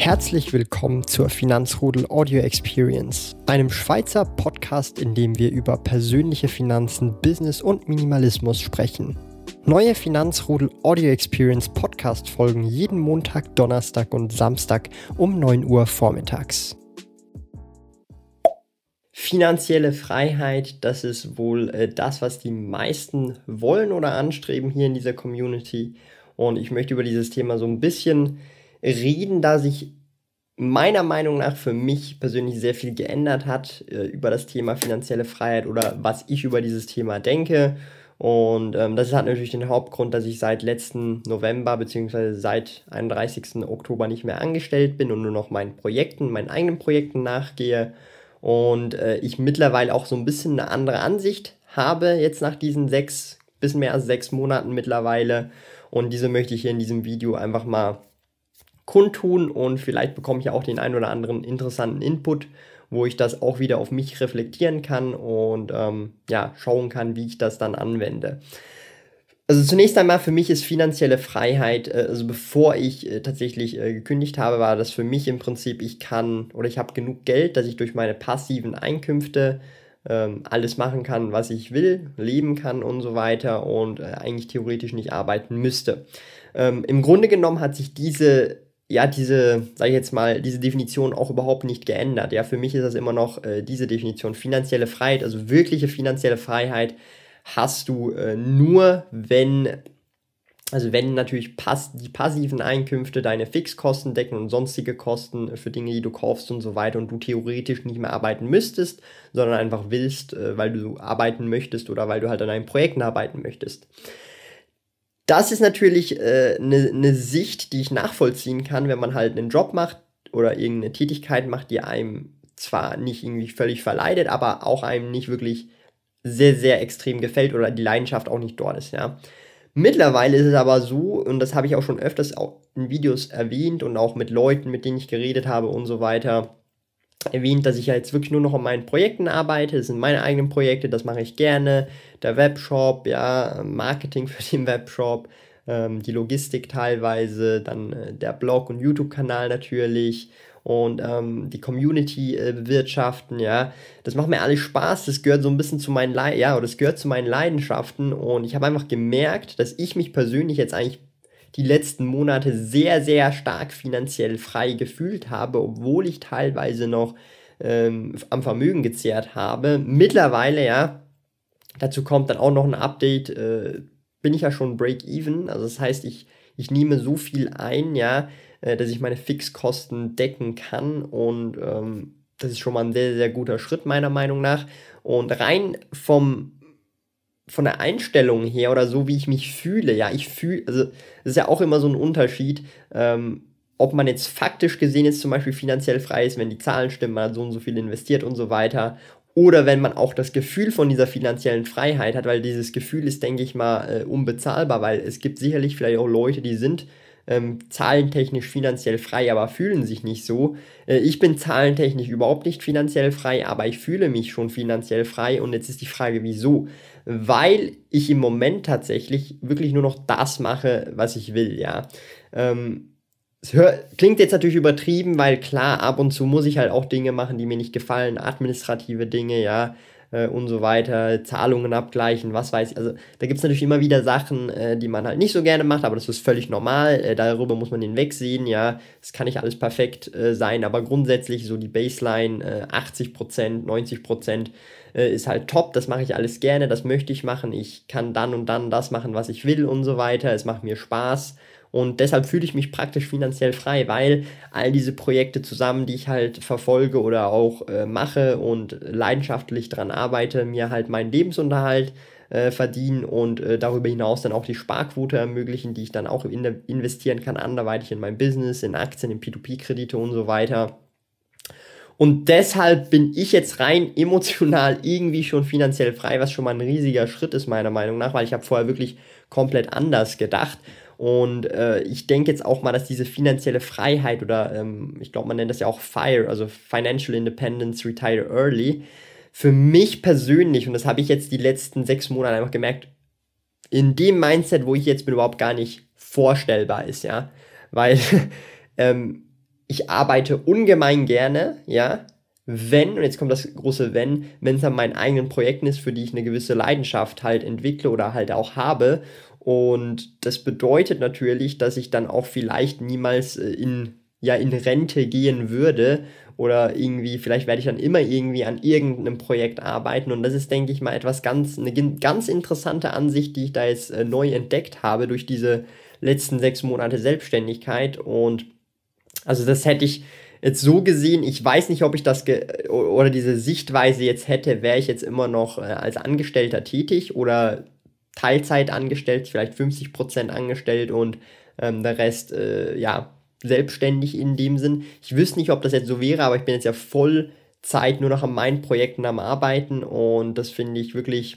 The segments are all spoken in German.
Herzlich willkommen zur Finanzrudel Audio Experience, einem Schweizer Podcast, in dem wir über persönliche Finanzen, Business und Minimalismus sprechen. Neue Finanzrudel Audio Experience Podcast folgen jeden Montag, Donnerstag und Samstag um 9 Uhr vormittags. Finanzielle Freiheit, das ist wohl äh, das, was die meisten wollen oder anstreben hier in dieser Community. Und ich möchte über dieses Thema so ein bisschen reden, da sich meiner Meinung nach für mich persönlich sehr viel geändert hat äh, über das Thema finanzielle Freiheit oder was ich über dieses Thema denke. Und ähm, das hat natürlich den Hauptgrund, dass ich seit letzten November bzw. seit 31. Oktober nicht mehr angestellt bin und nur noch meinen Projekten, meinen eigenen Projekten nachgehe. Und äh, ich mittlerweile auch so ein bisschen eine andere Ansicht habe, jetzt nach diesen sechs, bisschen mehr als sechs Monaten mittlerweile. Und diese möchte ich hier in diesem Video einfach mal kundtun und vielleicht bekomme ich auch den ein oder anderen interessanten Input, wo ich das auch wieder auf mich reflektieren kann und ähm, ja, schauen kann, wie ich das dann anwende. Also zunächst einmal für mich ist finanzielle Freiheit, äh, also bevor ich äh, tatsächlich äh, gekündigt habe, war das für mich im Prinzip, ich kann oder ich habe genug Geld, dass ich durch meine passiven Einkünfte ähm, alles machen kann, was ich will, leben kann und so weiter und äh, eigentlich theoretisch nicht arbeiten müsste. Ähm, Im Grunde genommen hat sich diese ja, diese, sag ich jetzt mal, diese Definition auch überhaupt nicht geändert. Ja, für mich ist das immer noch äh, diese Definition. Finanzielle Freiheit, also wirkliche finanzielle Freiheit hast du äh, nur, wenn, also wenn natürlich pass die passiven Einkünfte deine Fixkosten decken und sonstige Kosten für Dinge, die du kaufst und so weiter und du theoretisch nicht mehr arbeiten müsstest, sondern einfach willst, äh, weil du arbeiten möchtest oder weil du halt an einem Projekt arbeiten möchtest. Das ist natürlich eine äh, ne, ne Sicht, die ich nachvollziehen kann, wenn man halt einen Job macht oder irgendeine Tätigkeit macht, die einem zwar nicht irgendwie völlig verleidet, aber auch einem nicht wirklich sehr, sehr extrem gefällt oder die Leidenschaft auch nicht dort ist, ja. Mittlerweile ist es aber so, und das habe ich auch schon öfters auch in Videos erwähnt und auch mit Leuten, mit denen ich geredet habe und so weiter, erwähnt, dass ich ja jetzt wirklich nur noch an meinen Projekten arbeite. Das sind meine eigenen Projekte, das mache ich gerne. Der Webshop, ja, Marketing für den Webshop, ähm, die Logistik teilweise, dann äh, der Blog und YouTube-Kanal natürlich und ähm, die Community äh, bewirtschaften, ja. Das macht mir alles Spaß, das gehört so ein bisschen zu meinen, Le ja, das gehört zu meinen Leidenschaften und ich habe einfach gemerkt, dass ich mich persönlich jetzt eigentlich die letzten Monate sehr, sehr stark finanziell frei gefühlt habe, obwohl ich teilweise noch ähm, am Vermögen gezehrt habe. Mittlerweile, ja, dazu kommt dann auch noch ein Update, äh, bin ich ja schon Break-Even. Also das heißt, ich, ich nehme so viel ein, ja, äh, dass ich meine Fixkosten decken kann und ähm, das ist schon mal ein sehr, sehr guter Schritt meiner Meinung nach. Und rein vom von der Einstellung her oder so, wie ich mich fühle, ja, ich fühle, also das ist ja auch immer so ein Unterschied, ähm, ob man jetzt faktisch gesehen jetzt zum Beispiel finanziell frei ist, wenn die Zahlen stimmen, man hat so und so viel investiert und so weiter, oder wenn man auch das Gefühl von dieser finanziellen Freiheit hat, weil dieses Gefühl ist, denke ich mal, äh, unbezahlbar, weil es gibt sicherlich vielleicht auch Leute, die sind ähm, zahlentechnisch finanziell frei, aber fühlen sich nicht so. Äh, ich bin zahlentechnisch überhaupt nicht finanziell frei, aber ich fühle mich schon finanziell frei und jetzt ist die Frage, wieso? Weil ich im Moment tatsächlich wirklich nur noch das mache, was ich will, ja. Ähm, es klingt jetzt natürlich übertrieben, weil klar, ab und zu muss ich halt auch Dinge machen, die mir nicht gefallen, administrative Dinge, ja, äh, und so weiter, Zahlungen abgleichen, was weiß ich. Also da gibt es natürlich immer wieder Sachen, äh, die man halt nicht so gerne macht, aber das ist völlig normal. Äh, darüber muss man hinwegsehen, ja. Es kann nicht alles perfekt äh, sein, aber grundsätzlich so die Baseline 80%, 90% ist halt top, das mache ich alles gerne, das möchte ich machen. Ich kann dann und dann das machen, was ich will und so weiter. Es macht mir Spaß. Und deshalb fühle ich mich praktisch finanziell frei, weil all diese Projekte zusammen, die ich halt verfolge oder auch äh, mache und leidenschaftlich daran arbeite, mir halt meinen Lebensunterhalt äh, verdienen und äh, darüber hinaus dann auch die Sparquote ermöglichen, die ich dann auch in investieren kann, anderweitig in mein Business, in Aktien, in P2P-Kredite und so weiter. Und deshalb bin ich jetzt rein emotional irgendwie schon finanziell frei, was schon mal ein riesiger Schritt ist, meiner Meinung nach, weil ich habe vorher wirklich komplett anders gedacht. Und äh, ich denke jetzt auch mal, dass diese finanzielle Freiheit oder ähm, ich glaube, man nennt das ja auch FIRE, also Financial Independence Retire Early, für mich persönlich, und das habe ich jetzt die letzten sechs Monate einfach gemerkt, in dem Mindset, wo ich jetzt bin, überhaupt gar nicht vorstellbar ist, ja. Weil ähm, ich arbeite ungemein gerne, ja, wenn, und jetzt kommt das große Wenn, wenn es an meinen eigenen Projekten ist, für die ich eine gewisse Leidenschaft halt entwickle oder halt auch habe. Und das bedeutet natürlich, dass ich dann auch vielleicht niemals äh, in, ja, in Rente gehen würde oder irgendwie, vielleicht werde ich dann immer irgendwie an irgendeinem Projekt arbeiten. Und das ist, denke ich mal, etwas ganz, eine ganz interessante Ansicht, die ich da jetzt äh, neu entdeckt habe durch diese letzten sechs Monate Selbstständigkeit. Und also das hätte ich jetzt so gesehen, ich weiß nicht, ob ich das oder diese Sichtweise jetzt hätte, wäre ich jetzt immer noch äh, als Angestellter tätig oder Teilzeit angestellt, vielleicht 50% angestellt und ähm, der Rest, äh, ja, selbstständig in dem Sinn. Ich wüsste nicht, ob das jetzt so wäre, aber ich bin jetzt ja voll Zeit nur noch an meinen Projekten am Arbeiten und das finde ich wirklich,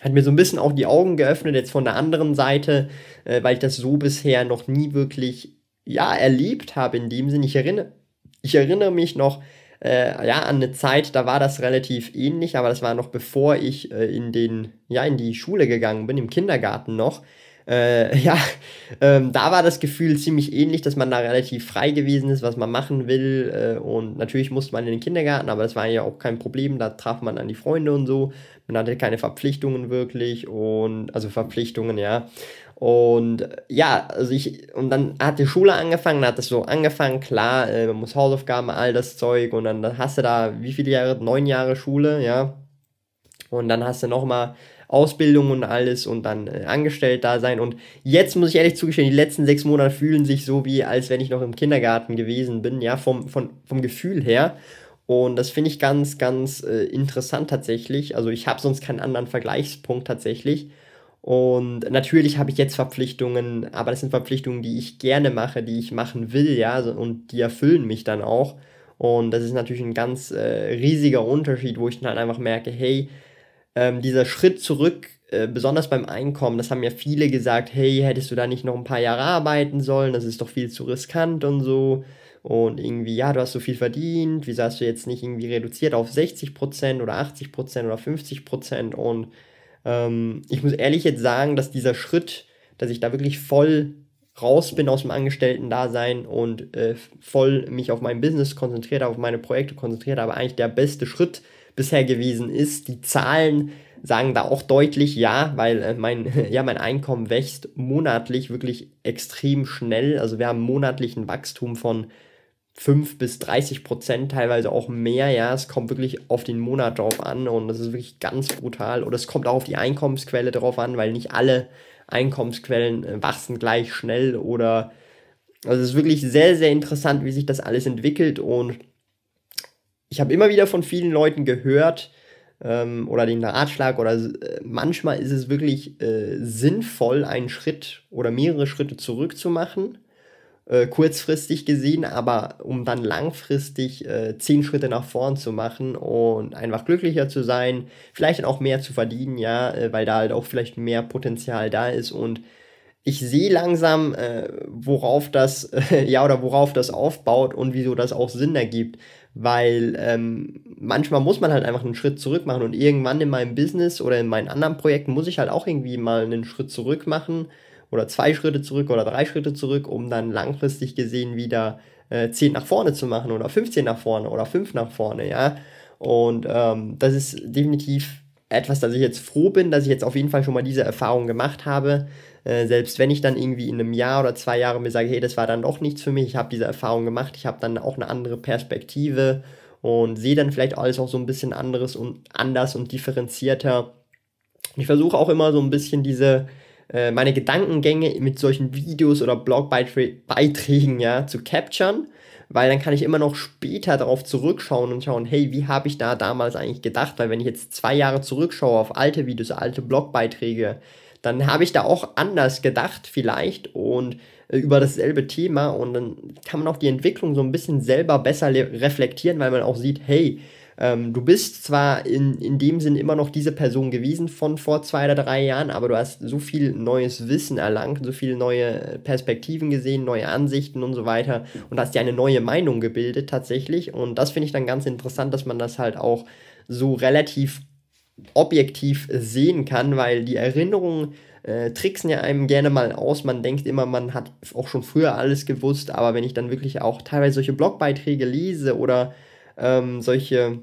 hat mir so ein bisschen auch die Augen geöffnet, jetzt von der anderen Seite, äh, weil ich das so bisher noch nie wirklich, ja, erlebt habe in dem Sinn. Ich erinnere, ich erinnere mich noch äh, ja, an eine Zeit, da war das relativ ähnlich, aber das war noch bevor ich äh, in, den, ja, in die Schule gegangen bin, im Kindergarten noch. Äh, ja, ähm, da war das Gefühl ziemlich ähnlich, dass man da relativ frei gewesen ist, was man machen will. Äh, und natürlich musste man in den Kindergarten, aber das war ja auch kein Problem. Da traf man an die Freunde und so. Man hatte keine Verpflichtungen wirklich und also Verpflichtungen, ja. Und ja, also ich, und dann hat die Schule angefangen, hat das so angefangen, klar, äh, man muss Hausaufgaben, all das Zeug, und dann, dann hast du da wie viele Jahre? Neun Jahre Schule, ja. Und dann hast du nochmal Ausbildung und alles und dann äh, angestellt da sein. Und jetzt muss ich ehrlich zugestehen, die letzten sechs Monate fühlen sich so wie, als wenn ich noch im Kindergarten gewesen bin, ja, vom, vom, vom Gefühl her. Und das finde ich ganz, ganz äh, interessant tatsächlich. Also ich habe sonst keinen anderen Vergleichspunkt tatsächlich. Und natürlich habe ich jetzt Verpflichtungen, aber das sind Verpflichtungen, die ich gerne mache, die ich machen will, ja, und die erfüllen mich dann auch. Und das ist natürlich ein ganz äh, riesiger Unterschied, wo ich dann halt einfach merke, hey, ähm, dieser Schritt zurück, äh, besonders beim Einkommen, das haben ja viele gesagt, hey, hättest du da nicht noch ein paar Jahre arbeiten sollen, das ist doch viel zu riskant und so. Und irgendwie, ja, du hast so viel verdient, wieso hast du jetzt nicht irgendwie reduziert auf 60% oder 80% oder 50% und ähm, ich muss ehrlich jetzt sagen, dass dieser Schritt, dass ich da wirklich voll raus bin aus dem Angestellten-Dasein und äh, voll mich auf mein Business konzentriert habe, auf meine Projekte konzentriert habe, eigentlich der beste Schritt bisher gewesen ist. Die Zahlen sagen da auch deutlich ja, weil äh, mein, ja, mein Einkommen wächst monatlich wirklich extrem schnell. Also wir haben monatlichen Wachstum von 5 bis 30 Prozent, teilweise auch mehr. Ja, es kommt wirklich auf den Monat drauf an und das ist wirklich ganz brutal. Oder es kommt auch auf die Einkommensquelle drauf an, weil nicht alle Einkommensquellen äh, wachsen gleich schnell oder also es ist wirklich sehr, sehr interessant, wie sich das alles entwickelt und ich habe immer wieder von vielen Leuten gehört ähm, oder den Ratschlag oder äh, manchmal ist es wirklich äh, sinnvoll, einen Schritt oder mehrere Schritte zurück zu machen äh, kurzfristig gesehen, aber um dann langfristig äh, zehn Schritte nach vorn zu machen und einfach glücklicher zu sein, vielleicht auch mehr zu verdienen, ja, äh, weil da halt auch vielleicht mehr Potenzial da ist und ich sehe langsam, äh, worauf das, ja, oder worauf das aufbaut und wieso das auch Sinn ergibt. Weil ähm, manchmal muss man halt einfach einen Schritt zurück machen und irgendwann in meinem Business oder in meinen anderen Projekten muss ich halt auch irgendwie mal einen Schritt zurück machen oder zwei Schritte zurück oder drei Schritte zurück, um dann langfristig gesehen wieder äh, 10 nach vorne zu machen oder 15 nach vorne oder 5 nach vorne, ja. Und ähm, das ist definitiv etwas, dass ich jetzt froh bin, dass ich jetzt auf jeden Fall schon mal diese Erfahrung gemacht habe. Äh, selbst wenn ich dann irgendwie in einem Jahr oder zwei Jahren mir sage, hey, das war dann doch nichts für mich, ich habe diese Erfahrung gemacht, ich habe dann auch eine andere Perspektive und sehe dann vielleicht alles auch so ein bisschen anderes und anders und differenzierter. Ich versuche auch immer so ein bisschen diese äh, meine Gedankengänge mit solchen Videos oder Blogbeiträgen ja, zu capturen, weil dann kann ich immer noch später darauf zurückschauen und schauen, hey, wie habe ich da damals eigentlich gedacht? Weil wenn ich jetzt zwei Jahre zurückschaue auf alte Videos, alte Blogbeiträge, dann habe ich da auch anders gedacht vielleicht und äh, über dasselbe Thema und dann kann man auch die Entwicklung so ein bisschen selber besser reflektieren, weil man auch sieht, hey, ähm, du bist zwar in, in dem Sinn immer noch diese Person gewesen von vor zwei oder drei Jahren, aber du hast so viel neues Wissen erlangt, so viele neue Perspektiven gesehen, neue Ansichten und so weiter und hast dir eine neue Meinung gebildet tatsächlich. Und das finde ich dann ganz interessant, dass man das halt auch so relativ objektiv sehen kann, weil die Erinnerungen äh, tricksen ja einem gerne mal aus. Man denkt immer, man hat auch schon früher alles gewusst, aber wenn ich dann wirklich auch teilweise solche Blogbeiträge lese oder ähm, solche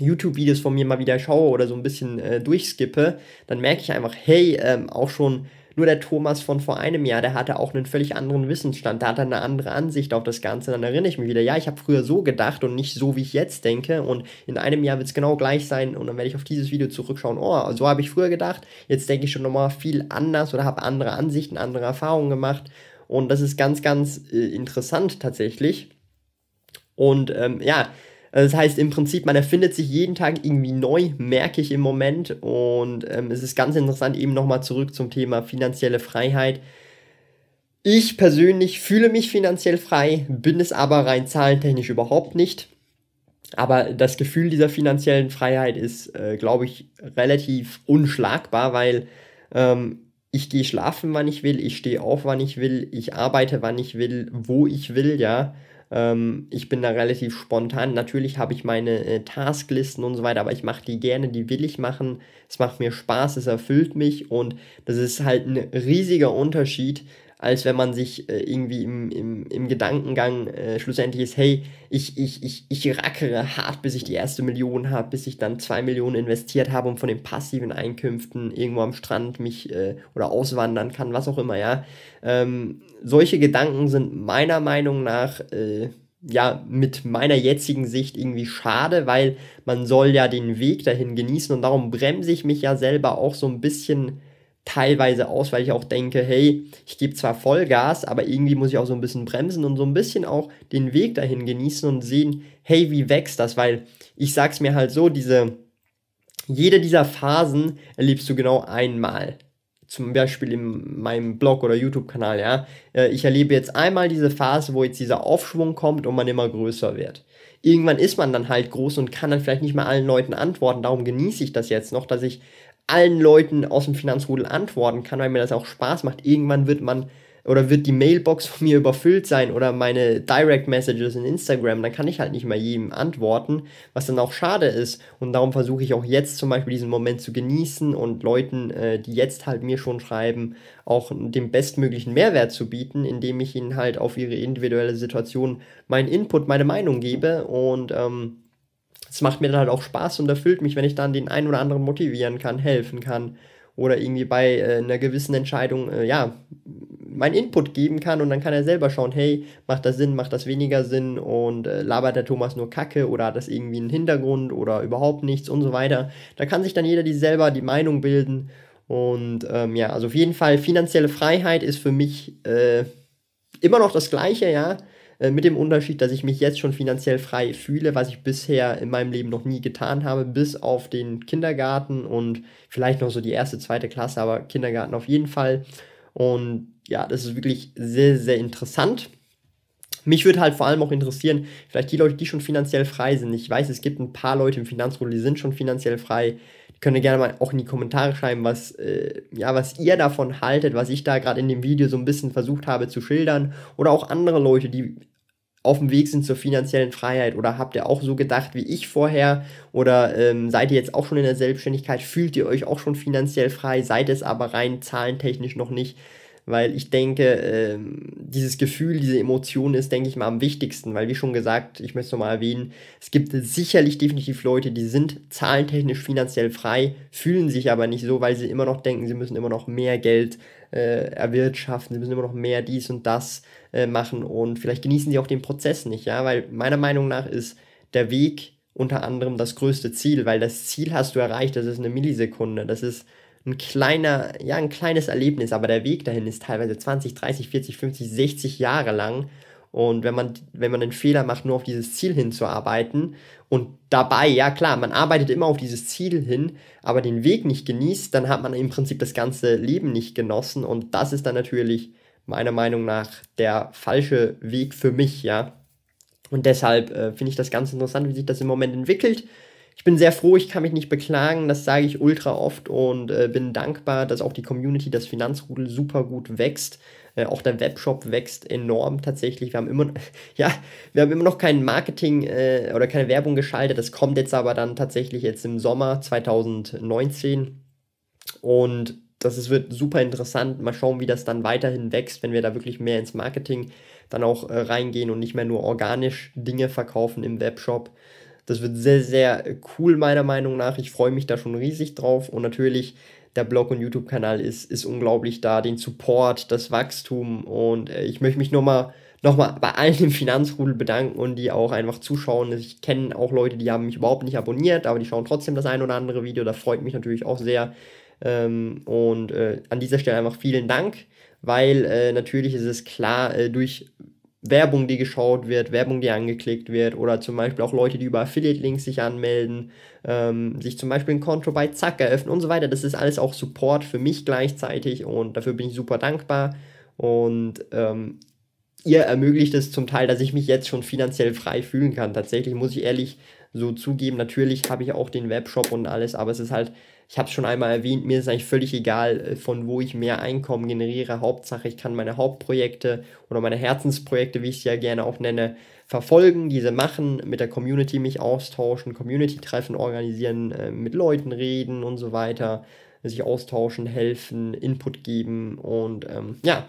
YouTube-Videos von mir mal wieder schaue oder so ein bisschen äh, durchskippe, dann merke ich einfach, hey, ähm, auch schon nur der Thomas von vor einem Jahr, der hatte auch einen völlig anderen Wissensstand, da hat er eine andere Ansicht auf das Ganze. Dann erinnere ich mich wieder, ja, ich habe früher so gedacht und nicht so, wie ich jetzt denke. Und in einem Jahr wird es genau gleich sein und dann werde ich auf dieses Video zurückschauen. Oh, so habe ich früher gedacht. Jetzt denke ich schon nochmal viel anders oder habe andere Ansichten, andere Erfahrungen gemacht. Und das ist ganz, ganz äh, interessant tatsächlich. Und ähm, ja, das heißt im Prinzip, man erfindet sich jeden Tag irgendwie neu, merke ich im Moment. Und ähm, es ist ganz interessant, eben nochmal zurück zum Thema finanzielle Freiheit. Ich persönlich fühle mich finanziell frei, bin es aber rein zahlentechnisch überhaupt nicht. Aber das Gefühl dieser finanziellen Freiheit ist, äh, glaube ich, relativ unschlagbar, weil ähm, ich gehe schlafen, wann ich will, ich stehe auf, wann ich will, ich arbeite, wann ich will, wo ich will, ja. Ähm, ich bin da relativ spontan. Natürlich habe ich meine äh, Tasklisten und so weiter, aber ich mache die gerne, die will ich machen. Es macht mir Spaß, es erfüllt mich und das ist halt ein riesiger Unterschied, als wenn man sich äh, irgendwie im, im, im Gedankengang äh, schlussendlich ist, hey, ich, ich, ich, ich rackere hart, bis ich die erste Million habe, bis ich dann zwei Millionen investiert habe und von den passiven Einkünften irgendwo am Strand mich äh, oder auswandern kann, was auch immer, ja. Ähm, solche Gedanken sind meiner Meinung nach äh, ja, mit meiner jetzigen Sicht irgendwie schade, weil man soll ja den Weg dahin genießen und darum bremse ich mich ja selber auch so ein bisschen teilweise aus, weil ich auch denke, hey, ich gebe zwar Vollgas, aber irgendwie muss ich auch so ein bisschen bremsen und so ein bisschen auch den Weg dahin genießen und sehen, hey, wie wächst das? Weil ich sag's mir halt so, diese, jede dieser Phasen erlebst du genau einmal. Zum Beispiel in meinem Blog oder YouTube-Kanal, ja. Äh, ich erlebe jetzt einmal diese Phase, wo jetzt dieser Aufschwung kommt und man immer größer wird irgendwann ist man dann halt groß und kann dann vielleicht nicht mehr allen Leuten antworten. Darum genieße ich das jetzt noch, dass ich allen Leuten aus dem Finanzrudel antworten kann, weil mir das auch Spaß macht. Irgendwann wird man oder wird die Mailbox von mir überfüllt sein oder meine Direct Messages in Instagram, dann kann ich halt nicht mehr jedem antworten, was dann auch schade ist. Und darum versuche ich auch jetzt zum Beispiel diesen Moment zu genießen und Leuten, äh, die jetzt halt mir schon schreiben, auch den bestmöglichen Mehrwert zu bieten, indem ich ihnen halt auf ihre individuelle Situation meinen Input, meine Meinung gebe und ähm, es macht mir dann halt auch Spaß und erfüllt mich, wenn ich dann den einen oder anderen motivieren kann, helfen kann oder irgendwie bei äh, einer gewissen Entscheidung, äh, ja, meinen Input geben kann und dann kann er selber schauen, hey, macht das Sinn, macht das weniger Sinn und äh, labert der Thomas nur Kacke oder hat das irgendwie einen Hintergrund oder überhaupt nichts und so weiter. Da kann sich dann jeder die selber die Meinung bilden und ähm, ja, also auf jeden Fall finanzielle Freiheit ist für mich äh, immer noch das Gleiche, ja. Äh, mit dem Unterschied, dass ich mich jetzt schon finanziell frei fühle, was ich bisher in meinem Leben noch nie getan habe, bis auf den Kindergarten und vielleicht noch so die erste, zweite Klasse, aber Kindergarten auf jeden Fall. Und ja, das ist wirklich sehr, sehr interessant. Mich würde halt vor allem auch interessieren, vielleicht die Leute, die schon finanziell frei sind. Ich weiß, es gibt ein paar Leute im Finanzrudel, die sind schon finanziell frei. Die können gerne mal auch in die Kommentare schreiben, was, äh, ja, was ihr davon haltet, was ich da gerade in dem Video so ein bisschen versucht habe zu schildern. Oder auch andere Leute, die auf dem Weg sind zur finanziellen Freiheit? Oder habt ihr auch so gedacht wie ich vorher? Oder ähm, seid ihr jetzt auch schon in der Selbstständigkeit? Fühlt ihr euch auch schon finanziell frei? Seid es aber rein zahlentechnisch noch nicht? Weil ich denke, ähm, dieses Gefühl, diese Emotion ist, denke ich mal, am wichtigsten. Weil, wie schon gesagt, ich möchte es nochmal erwähnen, es gibt sicherlich definitiv Leute, die sind zahlentechnisch finanziell frei, fühlen sich aber nicht so, weil sie immer noch denken, sie müssen immer noch mehr Geld äh, erwirtschaften, sie müssen immer noch mehr dies und das äh, machen und vielleicht genießen sie auch den Prozess nicht, ja, weil meiner Meinung nach ist der Weg unter anderem das größte Ziel, weil das Ziel hast du erreicht, das ist eine Millisekunde, das ist ein kleiner, ja, ein kleines Erlebnis, aber der Weg dahin ist teilweise 20, 30, 40, 50, 60 Jahre lang. Und wenn man, wenn man einen Fehler macht, nur auf dieses Ziel hinzuarbeiten und dabei, ja klar, man arbeitet immer auf dieses Ziel hin, aber den Weg nicht genießt, dann hat man im Prinzip das ganze Leben nicht genossen und das ist dann natürlich meiner Meinung nach der falsche Weg für mich, ja. Und deshalb äh, finde ich das ganz interessant, wie sich das im Moment entwickelt. Ich bin sehr froh, ich kann mich nicht beklagen, das sage ich ultra oft und äh, bin dankbar, dass auch die Community, das Finanzrudel super gut wächst. Äh, auch der Webshop wächst enorm tatsächlich. Wir haben immer, ja, wir haben immer noch kein Marketing äh, oder keine Werbung geschaltet. Das kommt jetzt aber dann tatsächlich jetzt im Sommer 2019. Und das ist, wird super interessant. Mal schauen, wie das dann weiterhin wächst, wenn wir da wirklich mehr ins Marketing dann auch äh, reingehen und nicht mehr nur organisch Dinge verkaufen im Webshop. Das wird sehr, sehr cool, meiner Meinung nach. Ich freue mich da schon riesig drauf. Und natürlich, der Blog und YouTube-Kanal ist, ist unglaublich da. Den Support, das Wachstum. Und äh, ich möchte mich nur mal nochmal bei allen im Finanzrudel bedanken und die auch einfach zuschauen. Ich kenne auch Leute, die haben mich überhaupt nicht abonniert, aber die schauen trotzdem das ein oder andere Video. Das freut mich natürlich auch sehr. Ähm, und äh, an dieser Stelle einfach vielen Dank, weil äh, natürlich ist es klar, äh, durch Werbung, die geschaut wird, Werbung, die angeklickt wird oder zum Beispiel auch Leute, die über Affiliate-Links sich anmelden, ähm, sich zum Beispiel ein Konto bei Zack eröffnen und so weiter. Das ist alles auch Support für mich gleichzeitig und dafür bin ich super dankbar. Und ähm, ihr ermöglicht es zum Teil, dass ich mich jetzt schon finanziell frei fühlen kann. Tatsächlich muss ich ehrlich so zugeben, natürlich habe ich auch den Webshop und alles, aber es ist halt, ich habe es schon einmal erwähnt, mir ist eigentlich völlig egal, äh, von wo ich mehr Einkommen generiere. Hauptsache, ich kann meine Hauptprojekte oder meine Herzensprojekte, wie ich sie ja gerne auch nenne, verfolgen, diese machen, mit der Community mich austauschen, Community-Treffen organisieren, äh, mit Leuten reden und so weiter, sich austauschen, helfen, Input geben und ähm, ja,